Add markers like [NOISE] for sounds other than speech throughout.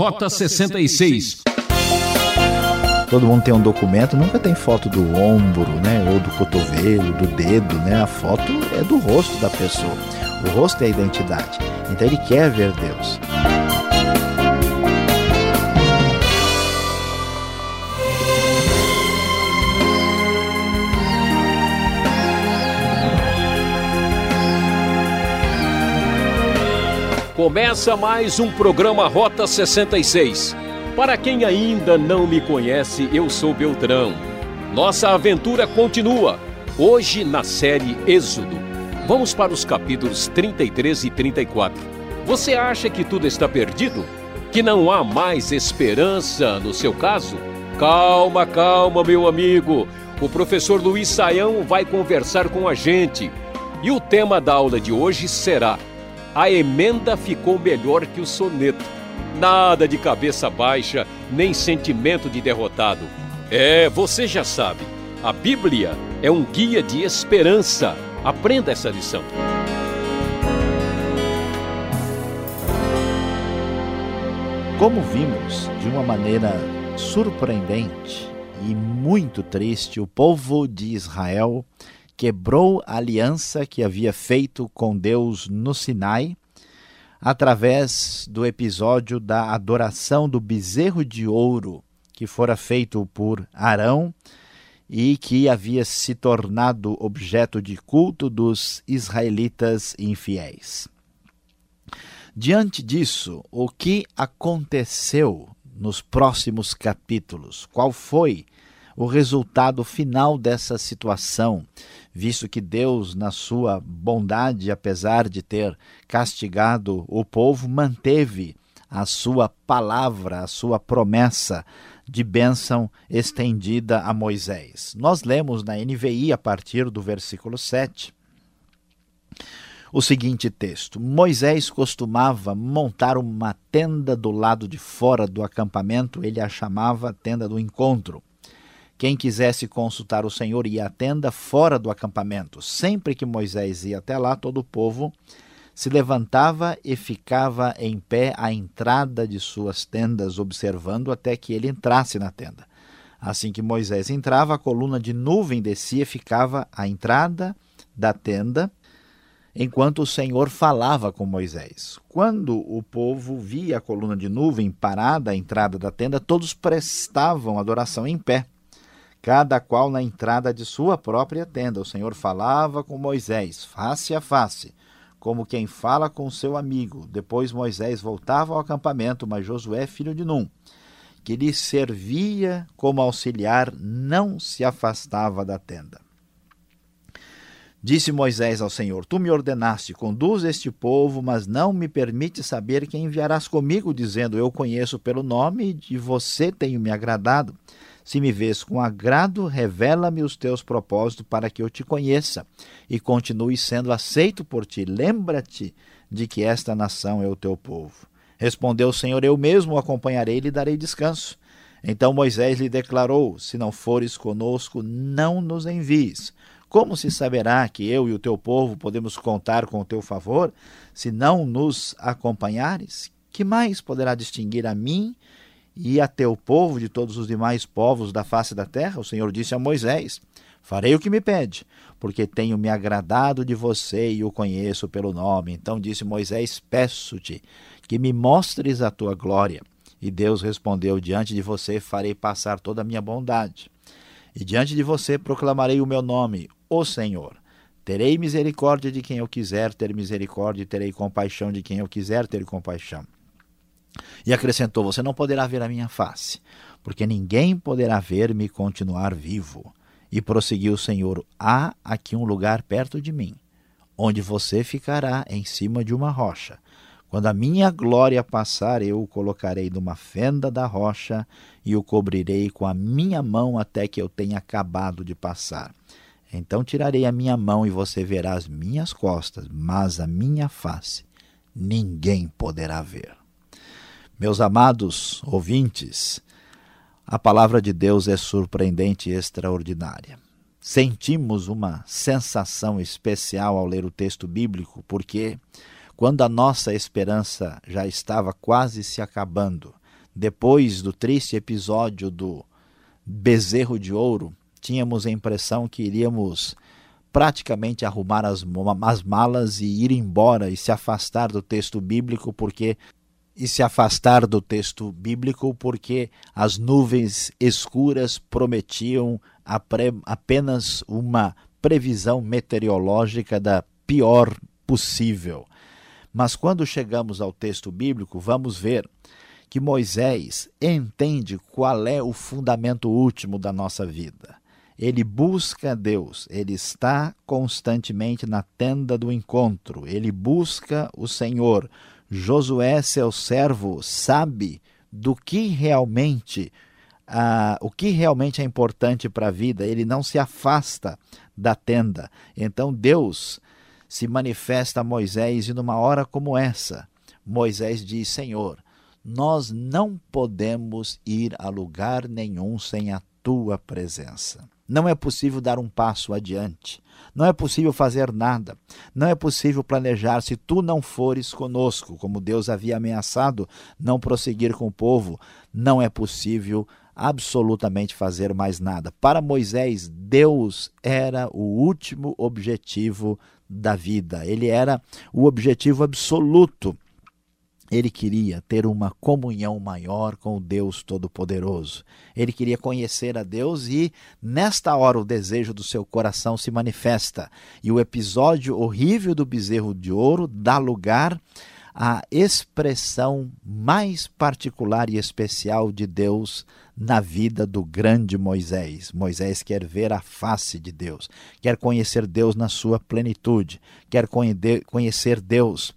Rota 66. Todo mundo tem um documento, nunca tem foto do ombro, né? Ou do cotovelo, do dedo, né? A foto é do rosto da pessoa. O rosto é a identidade. Então ele quer ver Deus. Começa mais um programa Rota 66. Para quem ainda não me conhece, eu sou Beltrão. Nossa aventura continua, hoje na série Êxodo. Vamos para os capítulos 33 e 34. Você acha que tudo está perdido? Que não há mais esperança no seu caso? Calma, calma, meu amigo. O professor Luiz Saião vai conversar com a gente. E o tema da aula de hoje será a emenda ficou melhor que o soneto. Nada de cabeça baixa, nem sentimento de derrotado. É, você já sabe, a Bíblia é um guia de esperança. Aprenda essa lição. Como vimos, de uma maneira surpreendente e muito triste, o povo de Israel quebrou a aliança que havia feito com Deus no Sinai, através do episódio da adoração do bezerro de ouro que fora feito por Arão e que havia se tornado objeto de culto dos israelitas infiéis. Diante disso, o que aconteceu nos próximos capítulos? Qual foi o resultado final dessa situação, visto que Deus, na sua bondade, apesar de ter castigado o povo, manteve a sua palavra, a sua promessa de bênção estendida a Moisés. Nós lemos na NVI a partir do versículo 7 o seguinte texto: Moisés costumava montar uma tenda do lado de fora do acampamento, ele a chamava tenda do encontro. Quem quisesse consultar o Senhor ia à tenda fora do acampamento. Sempre que Moisés ia até lá, todo o povo se levantava e ficava em pé à entrada de suas tendas, observando até que ele entrasse na tenda. Assim que Moisés entrava, a coluna de nuvem descia e ficava à entrada da tenda, enquanto o Senhor falava com Moisés. Quando o povo via a coluna de nuvem parada à entrada da tenda, todos prestavam adoração em pé cada qual na entrada de sua própria tenda. O Senhor falava com Moisés, face a face, como quem fala com seu amigo. Depois Moisés voltava ao acampamento, mas Josué, filho de Num, que lhe servia como auxiliar, não se afastava da tenda. Disse Moisés ao Senhor: Tu me ordenaste, conduz este povo, mas não me permite saber quem enviarás comigo, dizendo: Eu conheço pelo nome e de você tenho me agradado. Se me vês com agrado, revela-me os teus propósitos para que eu te conheça e continue sendo aceito por ti. Lembra-te de que esta nação é o teu povo. Respondeu o Senhor: Eu mesmo o acompanharei e lhe darei descanso. Então Moisés lhe declarou: Se não fores conosco, não nos envies. Como se saberá que eu e o teu povo podemos contar com o teu favor, se não nos acompanhares? Que mais poderá distinguir a mim e a teu povo de todos os demais povos da face da terra? O Senhor disse a Moisés: Farei o que me pede, porque tenho me agradado de você e o conheço pelo nome. Então disse Moisés: Peço-te que me mostres a tua glória. E Deus respondeu: Diante de você farei passar toda a minha bondade. E diante de você proclamarei o meu nome, o Senhor. Terei misericórdia de quem eu quiser ter misericórdia, e terei compaixão de quem eu quiser ter compaixão. E acrescentou: Você não poderá ver a minha face, porque ninguém poderá ver-me continuar vivo. E prosseguiu o Senhor: Há aqui um lugar perto de mim, onde você ficará em cima de uma rocha. Quando a minha glória passar, eu o colocarei numa fenda da rocha e o cobrirei com a minha mão até que eu tenha acabado de passar. Então tirarei a minha mão e você verá as minhas costas, mas a minha face ninguém poderá ver. Meus amados ouvintes, a palavra de Deus é surpreendente e extraordinária. Sentimos uma sensação especial ao ler o texto bíblico, porque quando a nossa esperança já estava quase se acabando, depois do triste episódio do bezerro de ouro, tínhamos a impressão que iríamos praticamente arrumar as, as malas e ir embora e se afastar do texto bíblico, porque e se afastar do texto bíblico porque as nuvens escuras prometiam apenas uma previsão meteorológica da pior possível. Mas quando chegamos ao texto bíblico, vamos ver que Moisés entende qual é o fundamento último da nossa vida. Ele busca Deus, ele está constantemente na tenda do encontro, ele busca o Senhor. Josué, seu servo, sabe do que realmente o que realmente é importante para a vida, ele não se afasta da tenda. Então Deus se manifesta a Moisés e numa hora como essa, Moisés diz: Senhor, nós não podemos ir a lugar nenhum sem a tua presença. Não é possível dar um passo adiante. Não é possível fazer nada. Não é possível planejar se tu não fores conosco, como Deus havia ameaçado não prosseguir com o povo. Não é possível absolutamente fazer mais nada. Para Moisés, Deus era o último objetivo da vida. Ele era o objetivo absoluto ele queria ter uma comunhão maior com o Deus Todo-Poderoso. Ele queria conhecer a Deus e, nesta hora, o desejo do seu coração se manifesta. E o episódio horrível do bezerro de ouro dá lugar à expressão mais particular e especial de Deus na vida do grande Moisés. Moisés quer ver a face de Deus, quer conhecer Deus na sua plenitude, quer conhecer Deus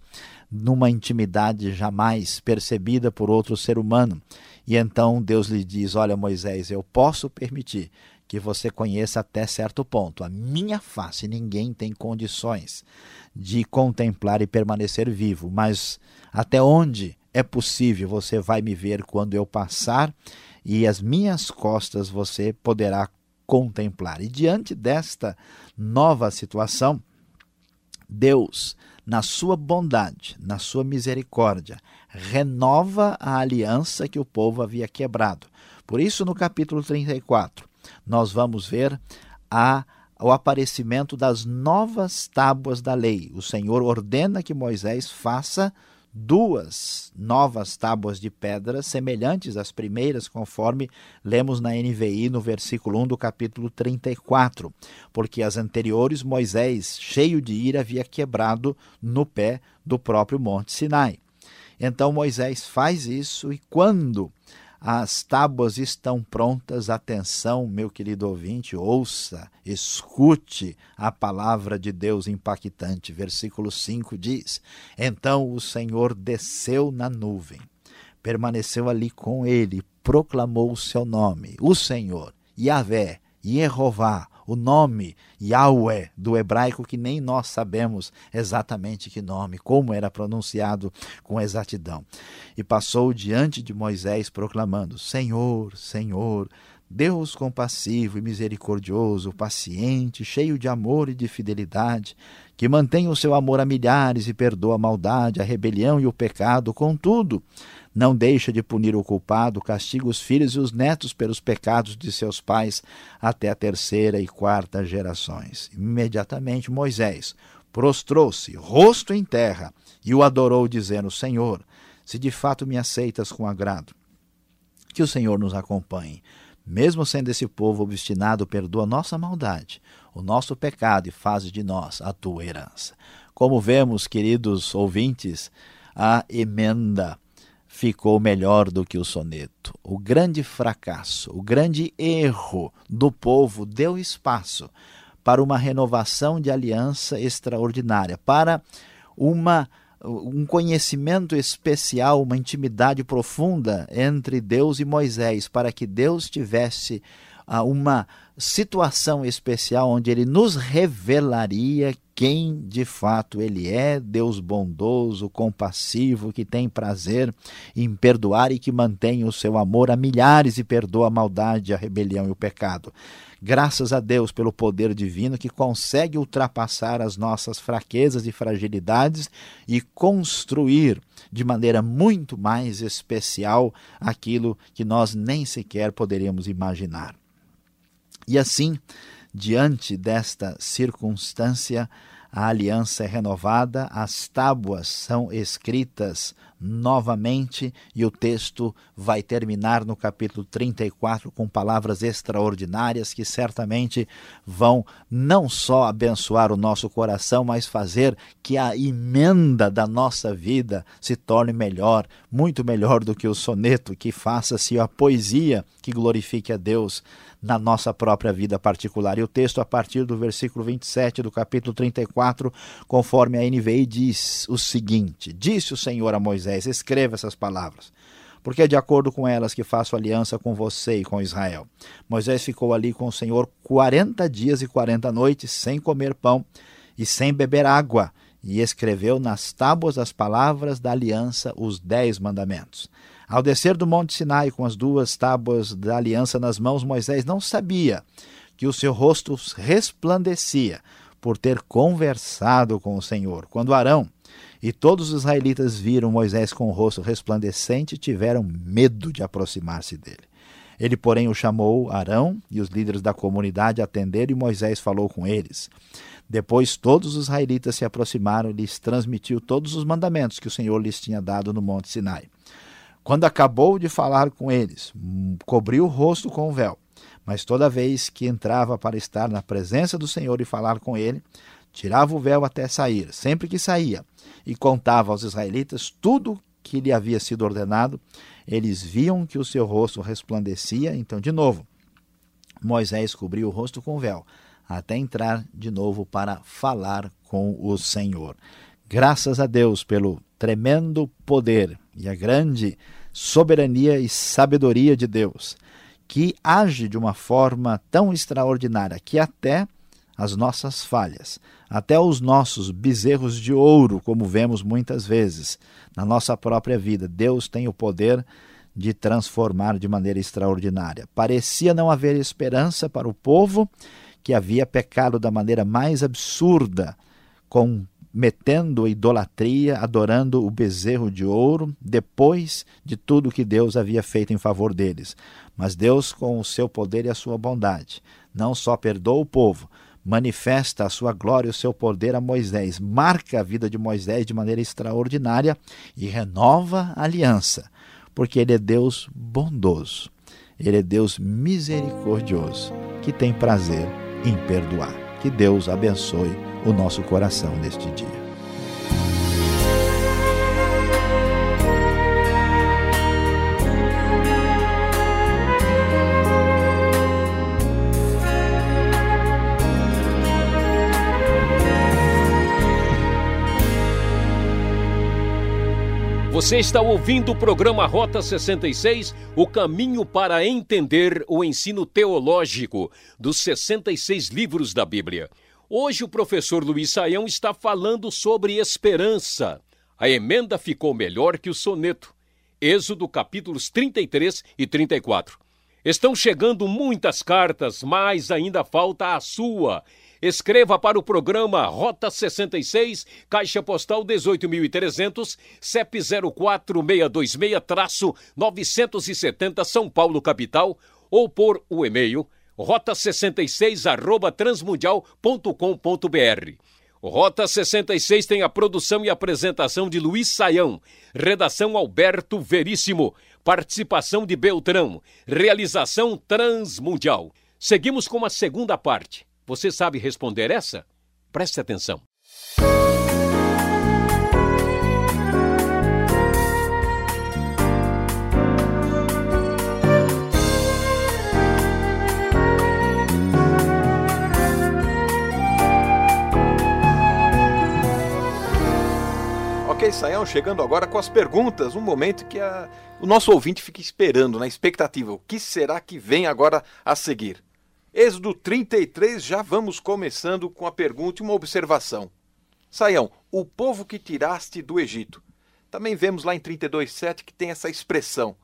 numa intimidade jamais percebida por outro ser humano. E então Deus lhe diz: Olha, Moisés, eu posso permitir que você conheça até certo ponto. A minha face ninguém tem condições de contemplar e permanecer vivo, mas até onde é possível você vai me ver quando eu passar e as minhas costas você poderá contemplar. E diante desta nova situação, Deus na sua bondade, na sua misericórdia, renova a aliança que o povo havia quebrado. Por isso, no capítulo 34, nós vamos ver a, o aparecimento das novas tábuas da lei. O Senhor ordena que Moisés faça duas novas tábuas de pedra semelhantes às primeiras, conforme lemos na NVI no versículo 1 do capítulo 34, porque as anteriores Moisés, cheio de ira, havia quebrado no pé do próprio Monte Sinai. Então Moisés faz isso e quando as tábuas estão prontas. Atenção, meu querido ouvinte, ouça, escute a palavra de Deus impactante. Versículo 5 diz: Então o Senhor desceu na nuvem, permaneceu ali com ele, proclamou o seu nome, o Senhor, Yahvé, Jeová, o nome Yahweh do hebraico que nem nós sabemos exatamente que nome, como era pronunciado com exatidão. E passou diante de Moisés proclamando: Senhor, Senhor, Deus compassivo e misericordioso, paciente, cheio de amor e de fidelidade, que mantém o seu amor a milhares e perdoa a maldade, a rebelião e o pecado, contudo, não deixa de punir o culpado, castiga os filhos e os netos pelos pecados de seus pais até a terceira e quarta gerações. Imediatamente Moisés prostrou-se, rosto em terra, e o adorou, dizendo: Senhor, se de fato me aceitas com agrado, que o Senhor nos acompanhe. Mesmo sendo esse povo obstinado, perdoa nossa maldade, o nosso pecado e faz de nós a tua herança. Como vemos, queridos ouvintes, a emenda ficou melhor do que o soneto. O grande fracasso, o grande erro do povo deu espaço para uma renovação de aliança extraordinária, para uma um conhecimento especial, uma intimidade profunda entre Deus e Moisés, para que Deus tivesse uh, uma situação especial onde ele nos revelaria quem de fato ele é, Deus bondoso, compassivo, que tem prazer em perdoar e que mantém o seu amor a milhares e perdoa a maldade, a rebelião e o pecado. Graças a Deus pelo poder divino que consegue ultrapassar as nossas fraquezas e fragilidades e construir de maneira muito mais especial aquilo que nós nem sequer poderíamos imaginar. E assim, diante desta circunstância, a aliança é renovada, as tábuas são escritas novamente e o texto vai terminar no capítulo 34 com palavras extraordinárias que certamente vão não só abençoar o nosso coração, mas fazer que a emenda da nossa vida se torne melhor, muito melhor do que o soneto, que faça-se a poesia que glorifique a Deus na nossa própria vida particular. E o texto, a partir do versículo 27 do capítulo 34, conforme a NVI, diz o seguinte: Disse o Senhor a Moisés: Escreva essas palavras porque é de acordo com elas que faço aliança com você e com Israel. Moisés ficou ali com o Senhor quarenta dias e quarenta noites, sem comer pão e sem beber água, e escreveu nas tábuas as palavras da aliança, os dez mandamentos. Ao descer do Monte Sinai com as duas tábuas da aliança nas mãos, Moisés não sabia que o seu rosto resplandecia por ter conversado com o Senhor. Quando Arão e todos os israelitas viram Moisés com o rosto resplandecente, tiveram medo de aproximar-se dele. Ele, porém, o chamou Arão e os líderes da comunidade atenderam e Moisés falou com eles. Depois todos os israelitas se aproximaram e lhes transmitiu todos os mandamentos que o Senhor lhes tinha dado no Monte Sinai. Quando acabou de falar com eles, cobriu o rosto com o véu. Mas toda vez que entrava para estar na presença do Senhor e falar com ele, tirava o véu até sair. Sempre que saía e contava aos israelitas tudo que lhe havia sido ordenado, eles viam que o seu rosto resplandecia. Então, de novo, Moisés cobriu o rosto com véu, até entrar de novo para falar com o Senhor. Graças a Deus pelo tremendo poder e a grande soberania e sabedoria de Deus, que age de uma forma tão extraordinária que até as nossas falhas, até os nossos bezerros de ouro, como vemos muitas vezes na nossa própria vida, Deus tem o poder de transformar de maneira extraordinária. Parecia não haver esperança para o povo que havia pecado da maneira mais absurda, com metendo idolatria, adorando o bezerro de ouro, depois de tudo que Deus havia feito em favor deles. Mas Deus, com o seu poder e a sua bondade, não só perdoa o povo, manifesta a sua glória e o seu poder a Moisés, marca a vida de Moisés de maneira extraordinária e renova a aliança, porque ele é Deus bondoso, ele é Deus misericordioso, que tem prazer em perdoar. Que Deus abençoe o nosso coração neste dia. Você está ouvindo o programa Rota 66, o caminho para entender o ensino teológico dos 66 livros da Bíblia. Hoje o professor Luiz Saião está falando sobre esperança. A emenda ficou melhor que o soneto. Êxodo capítulos 33 e 34. Estão chegando muitas cartas, mas ainda falta a sua. Escreva para o programa Rota 66, Caixa Postal 18.300, CEP 04626-970 São Paulo, capital, ou por o e-mail rota66 arroba transmundial.com.br. Rota 66 tem a produção e apresentação de Luiz Saião, redação Alberto Veríssimo, participação de Beltrão, realização Transmundial. Seguimos com a segunda parte. Você sabe responder essa? Preste atenção. Ok, Saião, chegando agora com as perguntas, um momento que a, o nosso ouvinte fica esperando, na expectativa. O que será que vem agora a seguir? Êxodo 33, já vamos começando com a pergunta e uma observação. Saião, o povo que tiraste do Egito. Também vemos lá em 32,7 que tem essa expressão.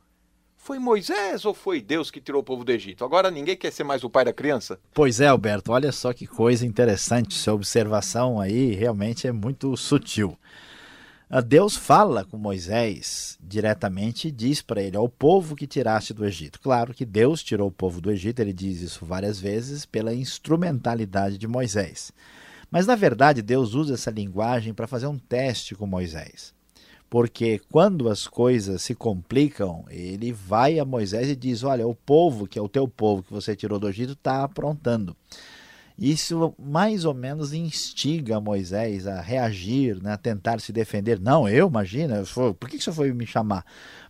Foi Moisés ou foi Deus que tirou o povo do Egito? Agora ninguém quer ser mais o pai da criança? Pois é, Alberto, olha só que coisa interessante. Sua observação aí realmente é muito sutil. Ah, Deus fala com Moisés diretamente e diz para ele: ao povo que tiraste do Egito. Claro que Deus tirou o povo do Egito, ele diz isso várias vezes pela instrumentalidade de Moisés. Mas na verdade, Deus usa essa linguagem para fazer um teste com Moisés. Porque quando as coisas se complicam, ele vai a Moisés e diz: Olha, o povo, que é o teu povo que você tirou do Egito, está aprontando. Isso mais ou menos instiga Moisés a reagir, né, a tentar se defender. Não, eu, imagina, por que você foi me chamar?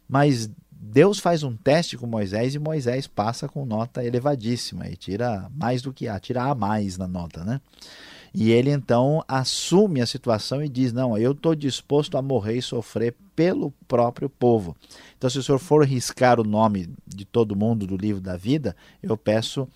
Mas Deus faz um teste com Moisés e Moisés passa com nota elevadíssima e tira mais do que A, tira A mais na nota, né? E ele então assume a situação e diz: Não, eu estou disposto a morrer e sofrer pelo próprio povo. Então, se o senhor for riscar o nome de todo mundo do livro da vida, eu peço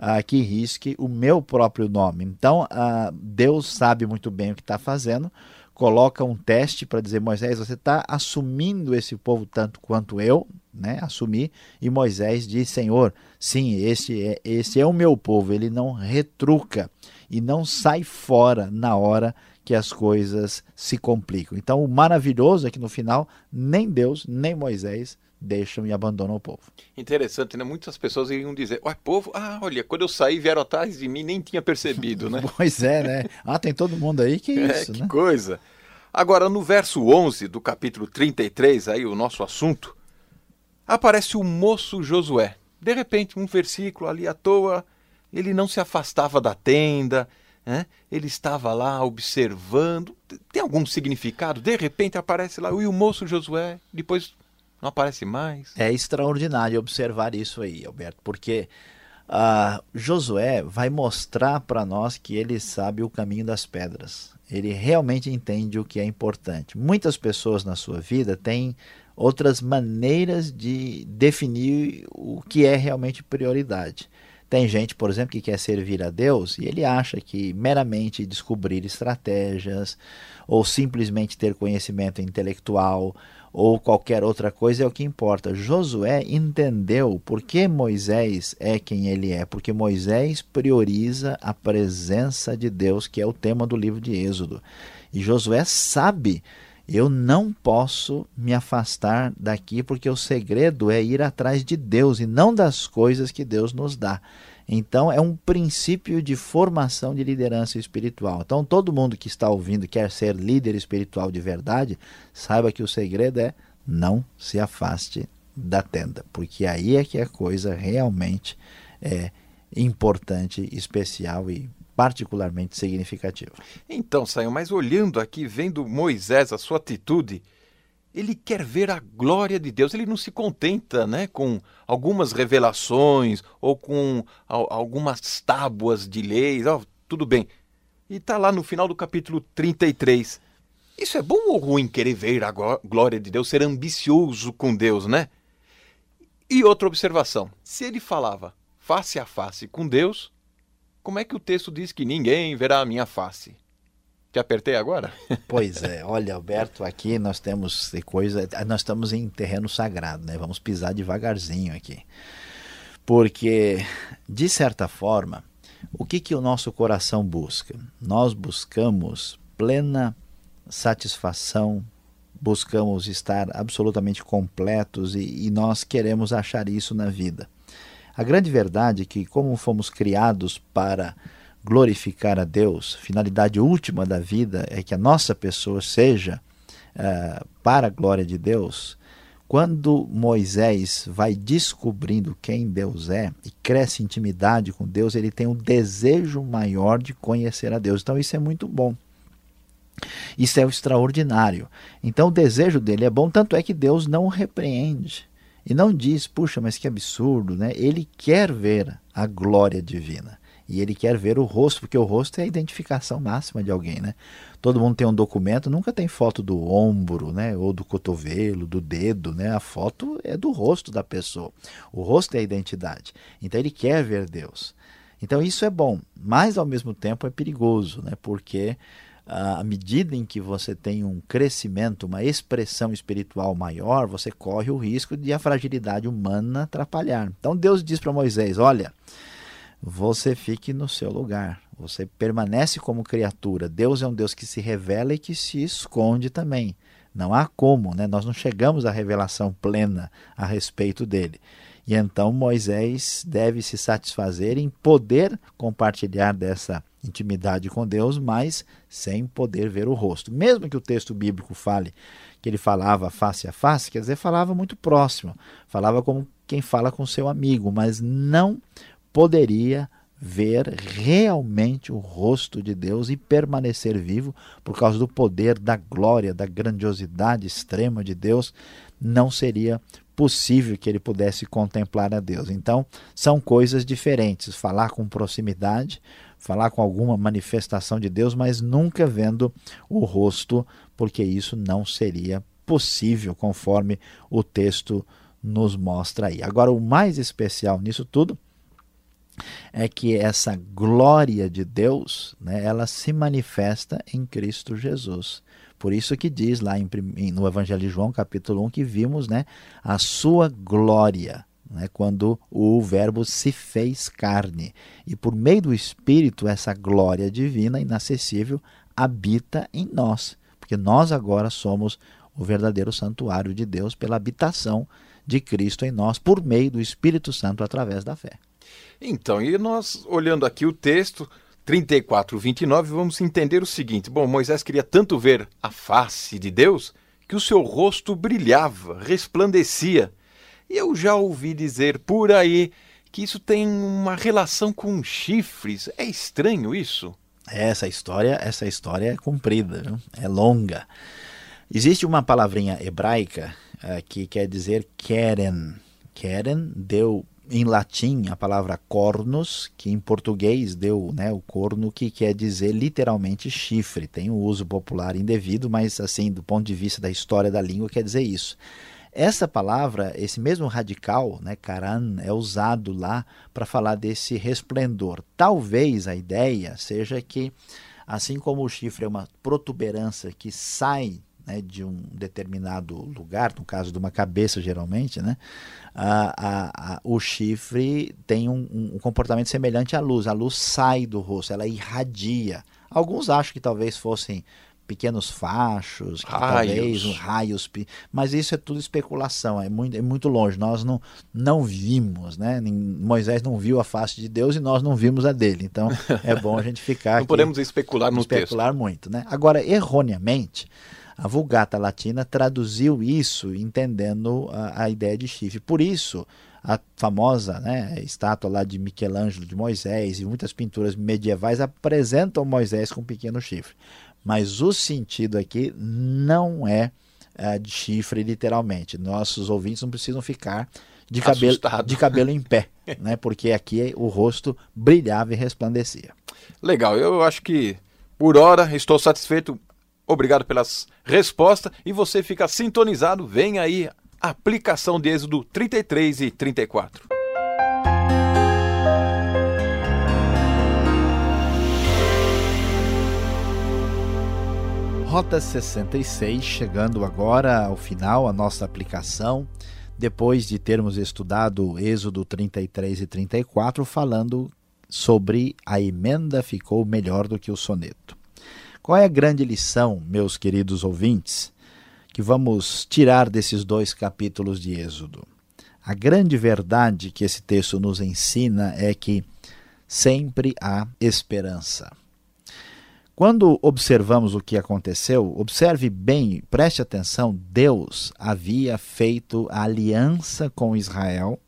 uh, que risque o meu próprio nome. Então, uh, Deus sabe muito bem o que está fazendo, coloca um teste para dizer: Moisés, você está assumindo esse povo tanto quanto eu, né? Assumir. E Moisés diz: Senhor, sim, esse é, esse é o meu povo, ele não retruca e não sai fora na hora que as coisas se complicam. Então, o maravilhoso é que no final, nem Deus, nem Moisés deixam e abandonam o povo. Interessante, né? Muitas pessoas iriam dizer: Ué, povo, ah, olha, quando eu saí vieram atrás de mim, nem tinha percebido, né? [LAUGHS] pois é, né? Ah, tem todo mundo aí que [LAUGHS] é isso, que né? coisa. Agora, no verso 11 do capítulo 33, aí o nosso assunto, aparece o moço Josué. De repente, um versículo ali à toa, ele não se afastava da tenda, né? ele estava lá observando. Tem algum significado? De repente aparece lá, e o moço Josué, depois não aparece mais. É extraordinário observar isso aí, Alberto, porque uh, Josué vai mostrar para nós que ele sabe o caminho das pedras. Ele realmente entende o que é importante. Muitas pessoas na sua vida têm outras maneiras de definir o que é realmente prioridade. Tem gente, por exemplo, que quer servir a Deus e ele acha que meramente descobrir estratégias ou simplesmente ter conhecimento intelectual ou qualquer outra coisa é o que importa. Josué entendeu por que Moisés é quem ele é, porque Moisés prioriza a presença de Deus, que é o tema do livro de Êxodo. E Josué sabe, eu não posso me afastar daqui, porque o segredo é ir atrás de Deus e não das coisas que Deus nos dá. Então, é um princípio de formação de liderança espiritual. Então, todo mundo que está ouvindo quer ser líder espiritual de verdade, saiba que o segredo é não se afaste da tenda, porque aí é que a coisa realmente é importante, especial e particularmente significativa. Então, Saio, mas olhando aqui, vendo Moisés, a sua atitude, ele quer ver a glória de Deus. Ele não se contenta né, com algumas revelações ou com algumas tábuas de leis. Oh, tudo bem. E está lá no final do capítulo 33. Isso é bom ou ruim querer ver a glória de Deus, ser ambicioso com Deus, né? E outra observação: se ele falava face a face com Deus, como é que o texto diz que ninguém verá a minha face? Te apertei agora? [LAUGHS] Pois é, olha, Alberto, aqui nós temos coisa, nós estamos em terreno sagrado, né? Vamos pisar devagarzinho aqui. Porque, de certa forma, o que, que o nosso coração busca? Nós buscamos plena satisfação, buscamos estar absolutamente completos e, e nós queremos achar isso na vida. A grande verdade é que, como fomos criados para glorificar a Deus, finalidade última da vida é que a nossa pessoa seja uh, para a glória de Deus. Quando Moisés vai descobrindo quem Deus é e cresce intimidade com Deus, ele tem um desejo maior de conhecer a Deus. Então isso é muito bom. Isso é o extraordinário. Então o desejo dele é bom, tanto é que Deus não o repreende. E não diz, puxa, mas que absurdo, né? Ele quer ver a glória divina. E ele quer ver o rosto, porque o rosto é a identificação máxima de alguém, né? Todo mundo tem um documento, nunca tem foto do ombro, né? Ou do cotovelo, do dedo, né? A foto é do rosto da pessoa. O rosto é a identidade. Então ele quer ver Deus. Então isso é bom, mas ao mesmo tempo é perigoso, né? Porque à medida em que você tem um crescimento, uma expressão espiritual maior, você corre o risco de a fragilidade humana atrapalhar. Então Deus diz para Moisés: Olha, você fique no seu lugar. Você permanece como criatura. Deus é um Deus que se revela e que se esconde também. Não há como, né? nós não chegamos à revelação plena a respeito dele. E então Moisés deve se satisfazer em poder compartilhar dessa intimidade com Deus, mas sem poder ver o rosto. Mesmo que o texto bíblico fale que ele falava face a face, quer dizer, falava muito próximo, falava como quem fala com seu amigo, mas não poderia ver realmente o rosto de Deus e permanecer vivo por causa do poder, da glória, da grandiosidade extrema de Deus, não seria possível que ele pudesse contemplar a Deus. Então, são coisas diferentes. Falar com proximidade, falar com alguma manifestação de Deus, mas nunca vendo o rosto, porque isso não seria possível, conforme o texto nos mostra aí. Agora, o mais especial nisso tudo é que essa glória de Deus, né, ela se manifesta em Cristo Jesus. Por isso que diz lá em, no Evangelho de João, capítulo 1, que vimos né, a sua glória, né, quando o Verbo se fez carne. E por meio do Espírito, essa glória divina, inacessível, habita em nós. Porque nós agora somos o verdadeiro santuário de Deus pela habitação de Cristo em nós, por meio do Espírito Santo através da fé. Então, e nós olhando aqui o texto 34, 29, vamos entender o seguinte: bom, Moisés queria tanto ver a face de Deus que o seu rosto brilhava, resplandecia. E eu já ouvi dizer por aí que isso tem uma relação com chifres. É estranho isso? Essa história, essa história é comprida, viu? é longa. Existe uma palavrinha hebraica uh, que quer dizer keren. Keren deu em latim a palavra cornos, que em português deu né, o corno, que quer dizer literalmente chifre. Tem um uso popular indevido, mas assim, do ponto de vista da história da língua, quer dizer isso. Essa palavra, esse mesmo radical, né, é usado lá para falar desse resplendor. Talvez a ideia seja que, assim como o chifre é uma protuberância que sai né, de um determinado lugar, no caso de uma cabeça geralmente, né, a, a, a, o chifre tem um, um, comportamento semelhante à luz. A luz sai do rosto, ela irradia. Alguns acham que talvez fossem pequenos fachos, raios. talvez um, raios, mas isso é tudo especulação, é muito, é muito longe. Nós não, não vimos, né? Moisés não viu a face de Deus e nós não vimos a dele. Então é bom a gente ficar. [LAUGHS] não aqui, podemos especular no especular texto. muito, né? Agora, erroneamente, a Vulgata Latina traduziu isso entendendo a, a ideia de chifre. Por isso, a famosa né, estátua lá de Michelangelo de Moisés e muitas pinturas medievais apresentam Moisés com um pequeno chifre. Mas o sentido aqui não é, é de chifre literalmente. Nossos ouvintes não precisam ficar de cabelo, de cabelo em pé, [LAUGHS] né? porque aqui o rosto brilhava e resplandecia. Legal, eu acho que por hora estou satisfeito Obrigado pelas respostas e você fica sintonizado. Vem aí a aplicação de Êxodo 33 e 34. Rota 66, chegando agora ao final, a nossa aplicação, depois de termos estudado Êxodo 33 e 34, falando sobre a emenda ficou melhor do que o soneto. Qual é a grande lição, meus queridos ouvintes, que vamos tirar desses dois capítulos de Êxodo? A grande verdade que esse texto nos ensina é que sempre há esperança. Quando observamos o que aconteceu, observe bem, preste atenção: Deus havia feito aliança com Israel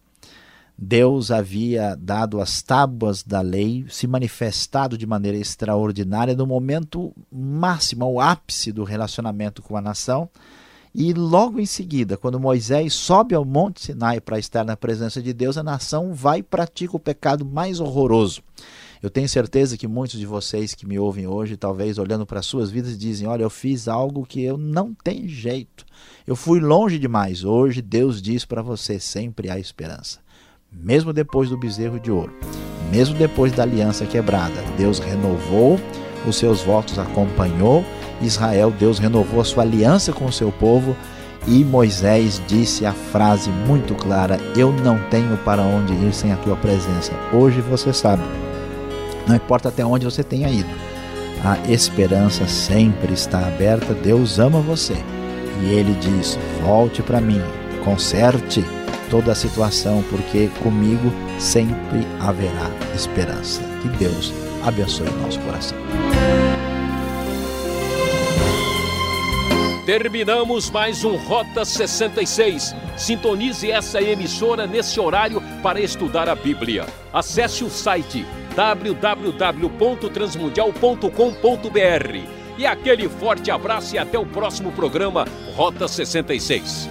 Deus havia dado as tábuas da lei, se manifestado de maneira extraordinária no momento máximo, ao ápice do relacionamento com a nação. E logo em seguida, quando Moisés sobe ao Monte Sinai para estar na presença de Deus, a nação vai e pratica o pecado mais horroroso. Eu tenho certeza que muitos de vocês que me ouvem hoje, talvez olhando para suas vidas, dizem: Olha, eu fiz algo que eu não tenho jeito. Eu fui longe demais. Hoje Deus diz para você: sempre há esperança mesmo depois do bezerro de ouro, mesmo depois da aliança quebrada, Deus renovou os seus votos, acompanhou Israel, Deus renovou a sua aliança com o seu povo e Moisés disse a frase muito clara: Eu não tenho para onde ir sem a tua presença. Hoje você sabe, não importa até onde você tenha ido, a esperança sempre está aberta. Deus ama você E ele diz: Volte para mim, conserte toda a situação, porque comigo sempre haverá esperança. Que Deus abençoe o nosso coração. Terminamos mais um Rota 66. Sintonize essa emissora nesse horário para estudar a Bíblia. Acesse o site www.transmundial.com.br. E aquele forte abraço e até o próximo programa Rota 66.